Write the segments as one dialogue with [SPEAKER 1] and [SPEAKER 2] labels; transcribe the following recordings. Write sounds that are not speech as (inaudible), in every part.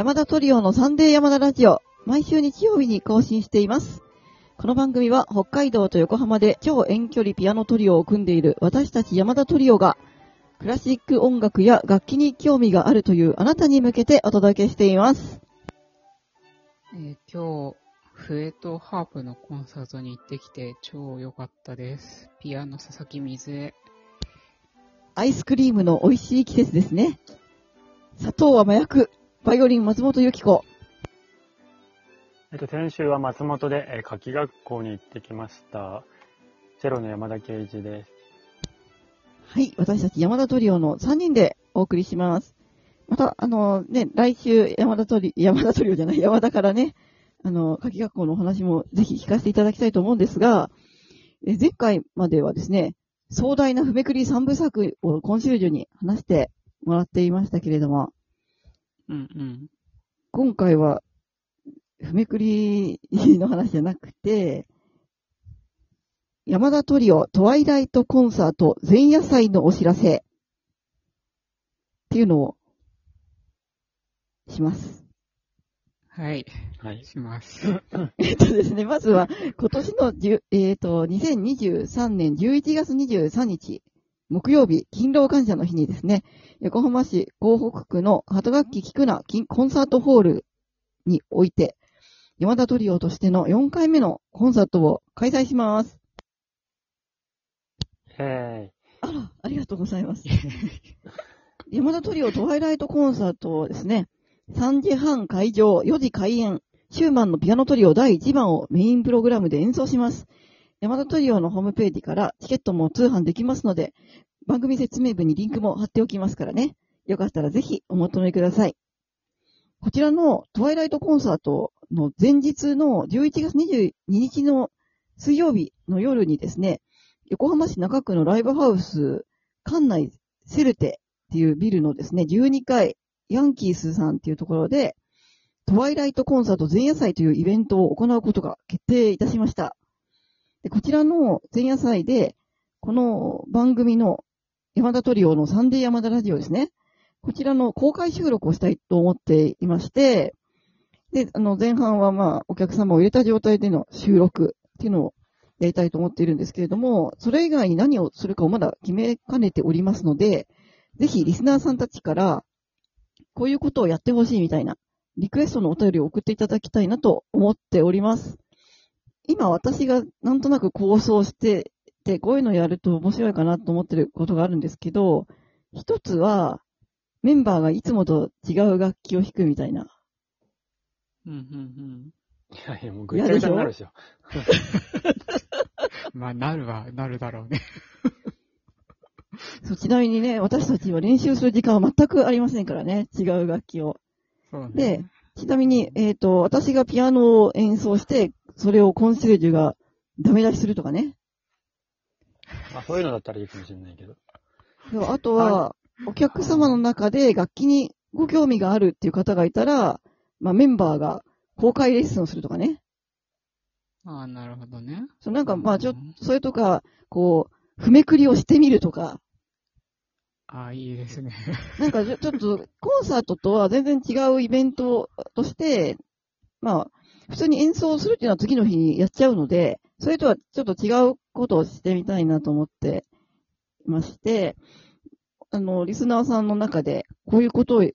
[SPEAKER 1] 山田トリオのサンデー山田ラジオ、毎週日曜日に更新しています。この番組は北海道と横浜で超遠距離ピアノトリオを組んでいる私たち山田トリオが、クラシック音楽や楽器に興味があるというあなたに向けてお届けしています。
[SPEAKER 2] えー今日、笛とハープのコンサートに行ってきて超良かったです。ピアノ佐々木水江。
[SPEAKER 1] アイスクリームの美味しい季節ですね。砂糖は麻薬。バイオリン松本由紀子。
[SPEAKER 3] えっと、先週は松本で、えー夏季学校に行ってきました。チェロの山田圭一です。
[SPEAKER 1] はい、私たち山田トリオの3人でお送りします。また、あのね、来週山田トリ、山田トリオじゃない、山田からね、あの、夏季学校のお話もぜひ聞かせていただきたいと思うんですが、え前回まではですね、壮大な譜めくり3部作を今週中に話してもらっていましたけれども、
[SPEAKER 2] うんうん。
[SPEAKER 1] 今回は、譜めくりの話じゃなくて、山田トリオトワイライトコンサート前夜祭のお知らせっていうのをします。
[SPEAKER 2] はい、
[SPEAKER 3] はい。
[SPEAKER 2] します。(laughs)
[SPEAKER 1] えっとですね、まずは今年の10、えっ、と、2023年11月23日、木曜日、勤労感謝の日にですね、横浜市港北区の鳩楽器菊名金コンサートホールにおいて、山田トリオとしての4回目のコンサートを開催します。
[SPEAKER 3] へ
[SPEAKER 1] あら、ありがとうございます。(laughs) 山田トリオトワイライトコンサートをですね、3時半会場、4時開演、シューマンのピアノトリオ第1番をメインプログラムで演奏します。山田トリオのホームページからチケットも通販できますので、番組説明文にリンクも貼っておきますからね。よかったらぜひお求めください。こちらのトワイライトコンサートの前日の11月22日の水曜日の夜にですね、横浜市中区のライブハウス、館内セルテっていうビルのですね、12階、ヤンキースさんっていうところで、トワイライトコンサート前夜祭というイベントを行うことが決定いたしました。でこちらの前夜祭で、この番組の山田トリオのサンデー山田ラジオですね。こちらの公開収録をしたいと思っていまして、で、あの、前半はまあ、お客様を入れた状態での収録っていうのをやりたいと思っているんですけれども、それ以外に何をするかをまだ決めかねておりますので、ぜひリスナーさんたちから、こういうことをやってほしいみたいな、リクエストのお便りを送っていただきたいなと思っております。今私がなんとなく構想してて、こういうのやると面白いかなと思ってることがあるんですけど、一つは、メンバーがいつもと違う楽器を弾くみたいな。
[SPEAKER 2] うんうん
[SPEAKER 3] いやいや、もうぐっちゃぐちゃになるでしょ。
[SPEAKER 2] うん。まあ、なるは、なるだろうね。(laughs)
[SPEAKER 1] そうちなみにね、私たちは練習する時間は全くありませんからね、違う楽器を。
[SPEAKER 2] そうね。
[SPEAKER 1] で、ちなみに、えっ、と、私がピアノを演奏して、それをコンシェルジュがダメ出しするとかね。
[SPEAKER 3] まあ、そういうのだったらいいかもしれないけど。
[SPEAKER 1] であとは、お客様の中で楽器にご興味があるっていう方がいたら、まあ、メンバーが公開レッスンをするとかね。
[SPEAKER 2] ああ、なるほどね。
[SPEAKER 1] そうなんか、まあ、ちょっと、それとか、こう、譜めくりをしてみるとか、
[SPEAKER 2] ああ、いいですね。(laughs)
[SPEAKER 1] なんかちょちょっと、コンサートとは全然違うイベントとして、まあ、普通に演奏するっていうのは次の日にやっちゃうので、それとはちょっと違うことをしてみたいなと思っていまして、あの、リスナーさんの中で、こういうことをや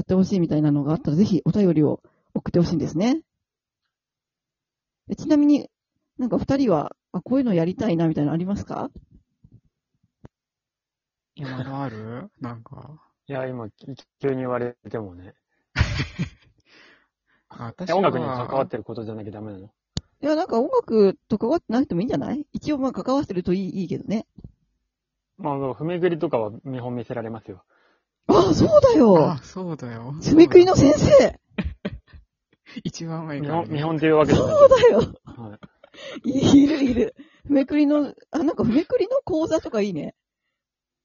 [SPEAKER 1] ってほしいみたいなのがあったら、ぜひお便りを送ってほしいんですね。えちなみに、なんか二人は、あ、こういうのやりたいなみたいなのありますか？
[SPEAKER 2] 今のある？なんか。
[SPEAKER 3] いや、今、急に言われてもね。(laughs)
[SPEAKER 2] あ私
[SPEAKER 3] え音楽に関わ
[SPEAKER 2] は
[SPEAKER 3] ってることじゃなきゃダメなの？
[SPEAKER 1] いや、なんか音楽と関わってなくてもいいんじゃない？一応まあ関わってるといいいいけどね。
[SPEAKER 3] まあ、踏めぐりとかは見本見せられますよ。
[SPEAKER 1] あ、そうだよ
[SPEAKER 2] あ、そうだよ。
[SPEAKER 1] つめくりの先生
[SPEAKER 2] 一番前から、
[SPEAKER 3] 見本、
[SPEAKER 2] ね。
[SPEAKER 3] 見本っていうわけじゃない
[SPEAKER 1] そうだよ。
[SPEAKER 3] はい。
[SPEAKER 1] いいるいる。ふめくりの、あ、なんかふめくりの講座とかいいね。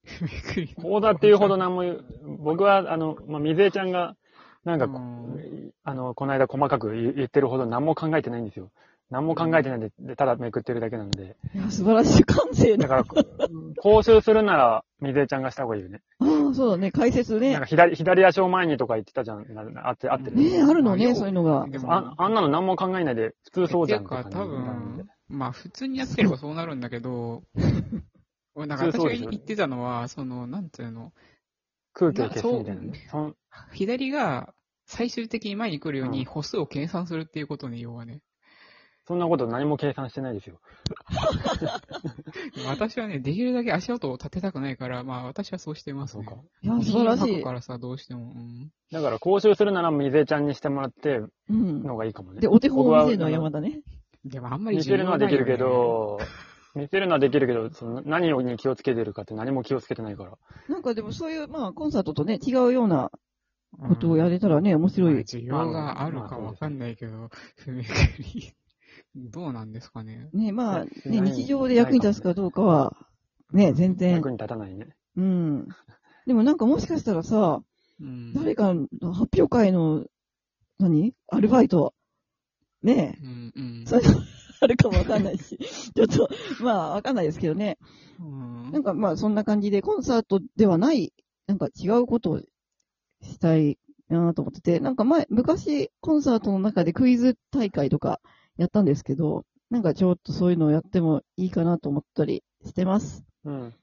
[SPEAKER 2] びっくり。
[SPEAKER 3] 講座っていうほど何も言う、僕は、あの、まあ、水江ちゃんが、なんかこ、
[SPEAKER 2] うん
[SPEAKER 3] あの、この間細かく言言ってるほど何も考えてないんですよ。何も考えてないんで、でただめくってるだけなので。
[SPEAKER 1] いや、素晴らしい感性だ。
[SPEAKER 3] だから、講習するなら、水江ちゃんがした方がいいよね。
[SPEAKER 1] うんああ、そうだね、解説ね
[SPEAKER 3] なんか。左、左足を前にとか言ってたじゃん。あって、あってる。
[SPEAKER 1] ねえ、あるのね、そういうのが。
[SPEAKER 2] でも
[SPEAKER 3] ああんなの何も考えないで、普通そうじゃん
[SPEAKER 2] か、多分、まあ普通にやってればそうなるんだけど、(laughs) 俺なんか私が言ってたのは、その、なんていうの、
[SPEAKER 3] 空気を消すみたいなね。
[SPEAKER 2] 左が最終的に前に来るよう
[SPEAKER 3] うん
[SPEAKER 2] に歩数を計算するっていうことね、要はね。
[SPEAKER 3] そんなこと何も計算してないですよ。(laughs)
[SPEAKER 2] 私はね、できるだけ足音を立てたくないから、まあ私はそうしてますね。
[SPEAKER 3] そうか
[SPEAKER 1] いや、素晴らしい
[SPEAKER 2] 吐くか。らさ、どうしても。うん。
[SPEAKER 3] だから講習するならみぜちゃんにしてもらって
[SPEAKER 1] うん。
[SPEAKER 3] のがいいかもね。
[SPEAKER 1] で、お手本を見せるのは
[SPEAKER 3] 僕
[SPEAKER 1] 山田ね。
[SPEAKER 2] でもあんまり
[SPEAKER 3] 見せるのはできるけど、見せるのはできるけど、その何に気をつけてるかって何も気をつけてないから。
[SPEAKER 1] なんかでもそういう、まあ、コンサートとね、違うようなことをやれたらね、面白い。
[SPEAKER 2] まあ需要があるかわかんないけど、踏み切り、どうなんですかね。
[SPEAKER 1] ね、まあ、ね、日常で役に立つかどうかは、ね、全然
[SPEAKER 3] 役。に立たないね。
[SPEAKER 1] うん。でもなんかもしかしたらさ、
[SPEAKER 2] うん。
[SPEAKER 1] 誰かの発表会の、何？アルバイト。ね
[SPEAKER 2] うんうん。
[SPEAKER 1] そういうのあるかもわかんないし。(laughs) ちょっと、まあ、わかんないですけどね。
[SPEAKER 2] うん
[SPEAKER 1] なんかまあ、そんな感じで、コンサートではない、なんか違うことをしたいなと思ってて、なんか前、昔、コンサートの中でクイズ大会とかやったんですけど、なんかちょっとそういうのをやってもいいかなと思ったりしてます。
[SPEAKER 3] うん。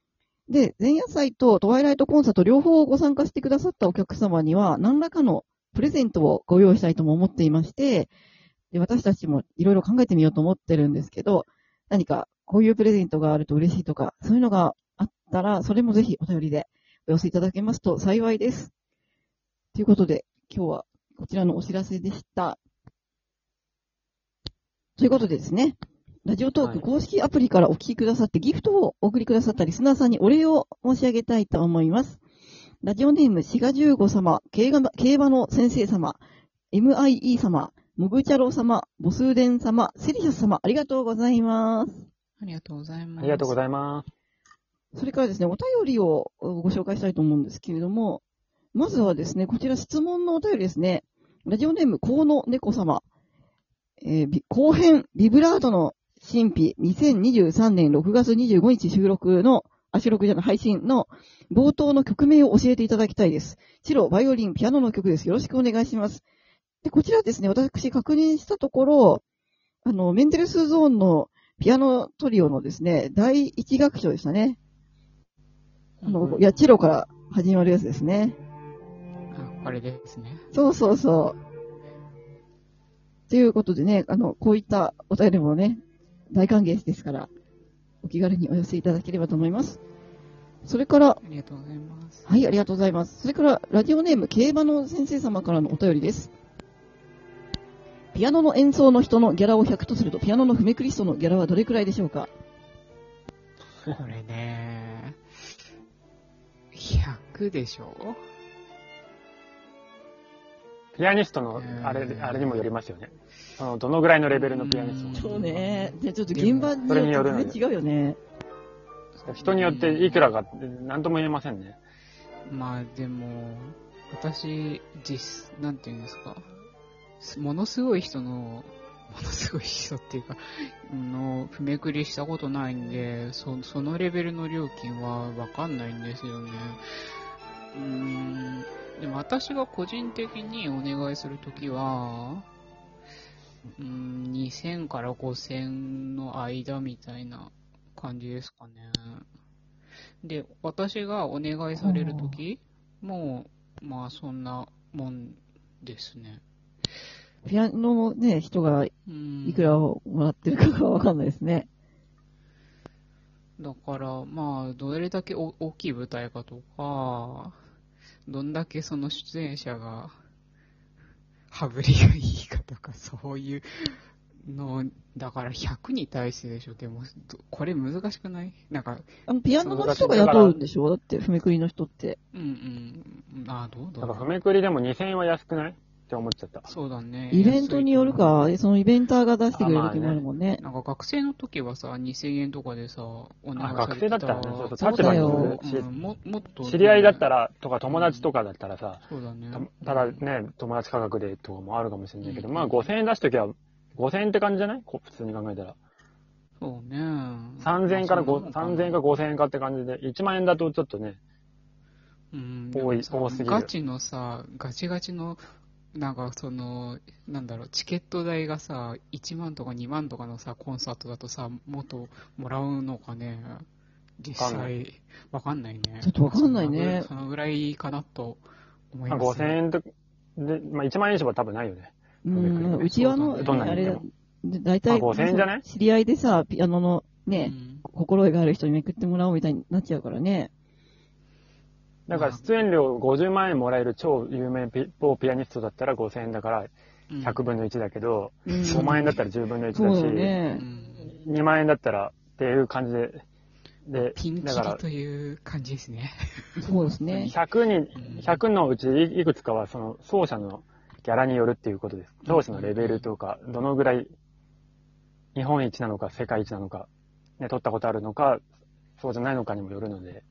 [SPEAKER 1] で、前夜祭とトワイライトコンサート両方ご参加してくださったお客様には、何らかのプレゼントをご用意したいとも思っていまして、で私たちもいろいろ考えてみようと思ってるんですけど、何かこういうプレゼントがあると嬉しいとか、そういうのがあったら、それもぜひお便りでお寄せいただけますと幸いです。ということで、今日はこちらのお知らせでした。ということでですね、ラジオトーク
[SPEAKER 3] はい
[SPEAKER 1] 公式アプリからお聞きくださって、ギフトをお送りくださったリスナーさんにお礼を申し上げたいと思います。ラジオネーム、シガジュウゴ様、競馬競馬の先生様、MIE 様、モグチャロ様、ボスーデン様、セリシャス様、ありがとうございます。
[SPEAKER 2] ありがとうございます。
[SPEAKER 3] ありがとうご
[SPEAKER 2] い
[SPEAKER 3] ざいます。
[SPEAKER 1] それからですね、お便りをご紹介したいと思うんですけれども、まずはですね、こちら質問のお便りですね。ラジオネーム、河野猫様。えーび後編、ビブラートの神秘、2023年6月25日収録の、あ、収録じゃない、配信の冒頭の曲名を教えていただきたいです。チロ、バイオリン、ピアノの曲です。よろしくお願いします。で、こちらですね、私確認したところ、あの、メンデルスゾーンのピアノトリオのですね、第一楽章でしたね。あの、
[SPEAKER 3] うん
[SPEAKER 1] いや、チロから始まるやつですね。
[SPEAKER 2] あ、これですね。
[SPEAKER 1] そうそうそう。ということでね、あの、こういったお便りもね、大歓迎ですから、お気軽にお寄せいただければと思います。それから、
[SPEAKER 2] ありがとうございます。
[SPEAKER 1] はい、ありがとうございます。それから、ラジオネーム、競馬の先生様からのお便りです。ピアノの演奏の人のギャラを100とすると、ピアノのフメクリストのギャラはどれくらいでしょうか？
[SPEAKER 2] これね、100でしょ
[SPEAKER 3] ピアニストの、あれ、あれにもよりますよね。その、どのぐらいのレベルのピアニスト
[SPEAKER 1] そうね。じゃあちょっと現場に
[SPEAKER 3] それによる
[SPEAKER 1] て違うよね。
[SPEAKER 3] 人によっていくらか、なんとも言えませんね。
[SPEAKER 2] まあでも、私、実、なんていうんですか。すものすごい人の、ものすごい人っていうか、の、踏めくりしたことないんで、そそのレベルの料金はわかんないんですよね。うーん、でも私が個人的にお願いするときは、うーん、2000から5000の間みたいな感じですかね。で、私がお願いされるときも、まあそんなもんですね。
[SPEAKER 1] ピアノのね、人が
[SPEAKER 2] うん。
[SPEAKER 1] いくらをもらってるかがわかんないですね。
[SPEAKER 2] だから、まあ、どれだけお大きい舞台かとか、どんだけその出演者が、(laughs) 羽振りがいいかとか、そういうの、だから100に対してでしょ。でも、どこれ難しくない？なんか、
[SPEAKER 1] あの、ピアノの人が雇うんでしょ？だって、ふめくりの人って。
[SPEAKER 2] うんうん、あ、どうだ
[SPEAKER 3] なんか、
[SPEAKER 2] ろう
[SPEAKER 3] ふめくりでも2000円は安くない？って思っちゃった。
[SPEAKER 2] そうだね。
[SPEAKER 1] イベントによるか、そのイベンターが出してくれる時もあるもんね。
[SPEAKER 2] なんか学生の時はさ、2000円とかでさ、お願い
[SPEAKER 3] あ、学生
[SPEAKER 2] されてた
[SPEAKER 3] だったらね、そうそう、立場に
[SPEAKER 2] ももっと、
[SPEAKER 3] 知り合いだったら、とか友達とかだったらさ、
[SPEAKER 2] そうだね。
[SPEAKER 3] たただね、友達価格でとかもあるかもしれないけど、
[SPEAKER 2] うん
[SPEAKER 3] まあ5000円出すときは、5000円って感じじゃない？こ普通に考えたら。
[SPEAKER 2] そうね。
[SPEAKER 3] 3000円から5、
[SPEAKER 2] まあそんなもんかな
[SPEAKER 3] 3000円か5000円かって感じで、1万円だとちょっとね、
[SPEAKER 2] うん、
[SPEAKER 3] 多い多すぎる
[SPEAKER 2] ガチのさ、ガチガチの、なんかその、なんだろう、チケット代がさ、1万とか2万とかのさ、コンサートだとさ、もっともらうのかね、実際、わかんない。ね。
[SPEAKER 1] ちょっとわかんないね。
[SPEAKER 2] そのぐらいかなと思い
[SPEAKER 3] ま
[SPEAKER 2] す、
[SPEAKER 3] 5000円と、で、まあ、1万円以上は多分ないよね。
[SPEAKER 1] うん、うちはの、
[SPEAKER 2] どん
[SPEAKER 3] なに
[SPEAKER 1] あれ大体、
[SPEAKER 3] まあ5000円じゃない？
[SPEAKER 1] 知り合いでさ、ピアノの
[SPEAKER 2] う
[SPEAKER 1] ね、
[SPEAKER 2] ん
[SPEAKER 1] 心得がある人にめくってもらおうみたいになっちゃうからね。
[SPEAKER 3] だから出演料50万円もらえる超有名ピ某ピアニストだったら5000円だから
[SPEAKER 2] うん
[SPEAKER 3] 100分の1だけど、
[SPEAKER 1] うん
[SPEAKER 3] 5万円だったら10分の1
[SPEAKER 1] そう
[SPEAKER 3] だし、
[SPEAKER 2] う
[SPEAKER 1] ね。
[SPEAKER 2] ん
[SPEAKER 3] 2万円だったらっていう感じで、で
[SPEAKER 2] ピン、キ
[SPEAKER 3] だから
[SPEAKER 2] リという感じですね。
[SPEAKER 1] そうですね。(laughs)
[SPEAKER 3] 100に、
[SPEAKER 2] うん
[SPEAKER 3] 100のうちいくつかはその奏者のギャラによるっていうことです。奏者のレベルとか、どのぐらい日本一なのか世界一なのか、ね、取ったことあるのか、そうじゃないのかにもよるので、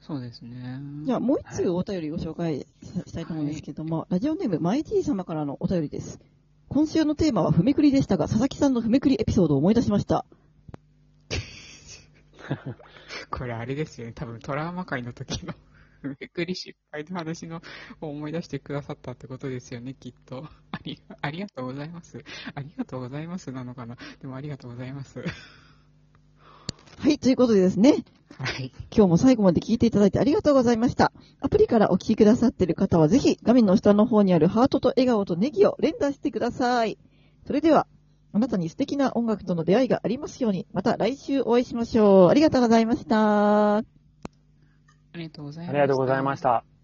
[SPEAKER 2] そうですね。
[SPEAKER 1] じゃあ、もう一通お便りご紹介したいと思うんですけども、ラジオネーム、マイティ様からのお便りです。今週のテーマは、ふめくりでしたが、佐々木さんのふめくりエピソードを思い出しました。(laughs)
[SPEAKER 2] これあれですよね。多分トラウマ界の時の (laughs) めくり失敗の話のを思い出してくださったってことですよね、きっと。ありありがとうございます。ありがとうございますなのかな。でもありがとうございます。
[SPEAKER 1] はい、ということでですね、
[SPEAKER 2] はい。
[SPEAKER 1] 今日も最後まで聞いていただいてありがとうございました。アプリからお聞きくださっている方は、ぜひ画面の下の方にあるハートと笑顔とネギを連打してください。それでは、あなたに素敵な音楽との出会いがありますように、また来週お会いしましょう。ありがとうございました。
[SPEAKER 2] ありがとうございました。
[SPEAKER 3] ありがとうございました。